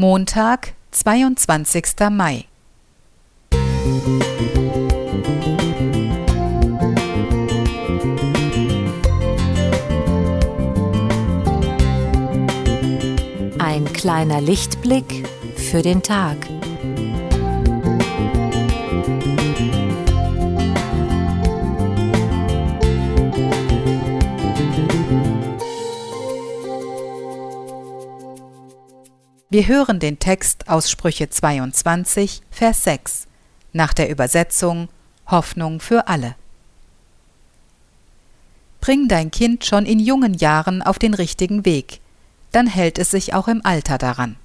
Montag, 22. Mai. Ein kleiner Lichtblick für den Tag. Wir hören den Text aus Sprüche 22, Vers 6 nach der Übersetzung Hoffnung für alle. Bring dein Kind schon in jungen Jahren auf den richtigen Weg, dann hält es sich auch im Alter daran.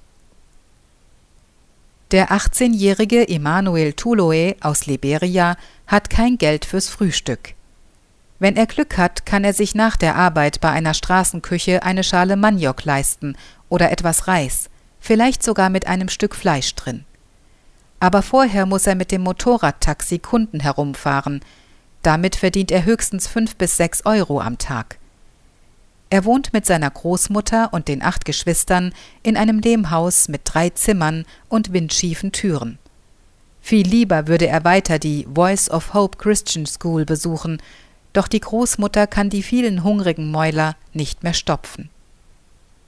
Der 18-jährige Emmanuel Tuloe aus Liberia hat kein Geld fürs Frühstück. Wenn er Glück hat, kann er sich nach der Arbeit bei einer Straßenküche eine Schale Maniok leisten oder etwas Reis, vielleicht sogar mit einem Stück Fleisch drin. Aber vorher muss er mit dem Motorradtaxi Kunden herumfahren. Damit verdient er höchstens fünf bis sechs Euro am Tag. Er wohnt mit seiner Großmutter und den acht Geschwistern in einem Lehmhaus mit drei Zimmern und windschiefen Türen. Viel lieber würde er weiter die Voice of Hope Christian School besuchen, doch die Großmutter kann die vielen hungrigen Mäuler nicht mehr stopfen.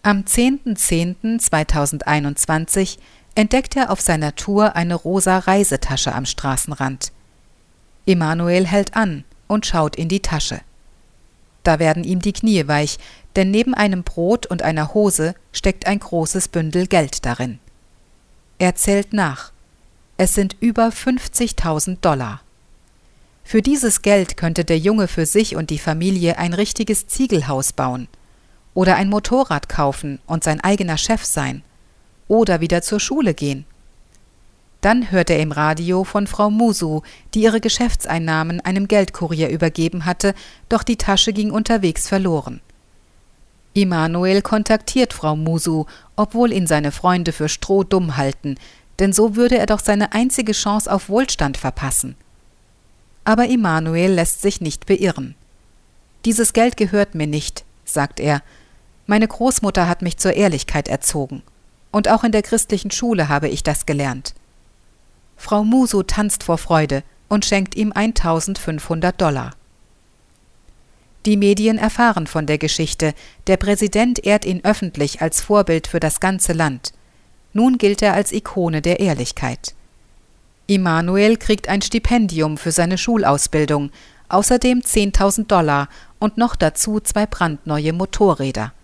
Am 10.10.2021 entdeckt er auf seiner Tour eine rosa Reisetasche am Straßenrand. Emanuel hält an und schaut in die Tasche. Da werden ihm die Knie weich, denn neben einem Brot und einer Hose steckt ein großes Bündel Geld darin. Er zählt nach. Es sind über 50.000 Dollar. Für dieses Geld könnte der Junge für sich und die Familie ein richtiges Ziegelhaus bauen oder ein Motorrad kaufen und sein eigener Chef sein oder wieder zur Schule gehen. Dann hört er im Radio von Frau Musu, die ihre Geschäftseinnahmen einem Geldkurier übergeben hatte, doch die Tasche ging unterwegs verloren. Immanuel kontaktiert Frau Musu, obwohl ihn seine Freunde für strohdumm halten, denn so würde er doch seine einzige Chance auf Wohlstand verpassen. Aber Immanuel lässt sich nicht beirren. Dieses Geld gehört mir nicht, sagt er, meine Großmutter hat mich zur Ehrlichkeit erzogen. Und auch in der christlichen Schule habe ich das gelernt. Frau Muso tanzt vor Freude und schenkt ihm 1500 Dollar. Die Medien erfahren von der Geschichte. Der Präsident ehrt ihn öffentlich als Vorbild für das ganze Land. Nun gilt er als Ikone der Ehrlichkeit. Immanuel kriegt ein Stipendium für seine Schulausbildung, außerdem 10.000 Dollar und noch dazu zwei brandneue Motorräder.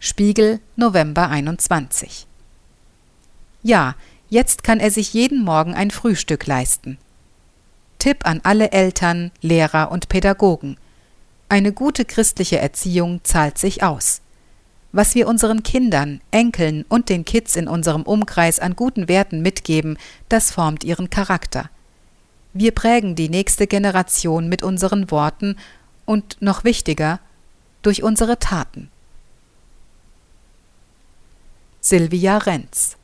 Spiegel, November 21. Ja, jetzt kann er sich jeden Morgen ein Frühstück leisten. Tipp an alle Eltern, Lehrer und Pädagogen. Eine gute christliche Erziehung zahlt sich aus. Was wir unseren Kindern, Enkeln und den Kids in unserem Umkreis an guten Werten mitgeben, das formt ihren Charakter. Wir prägen die nächste Generation mit unseren Worten und, noch wichtiger, durch unsere Taten. Silvia Renz.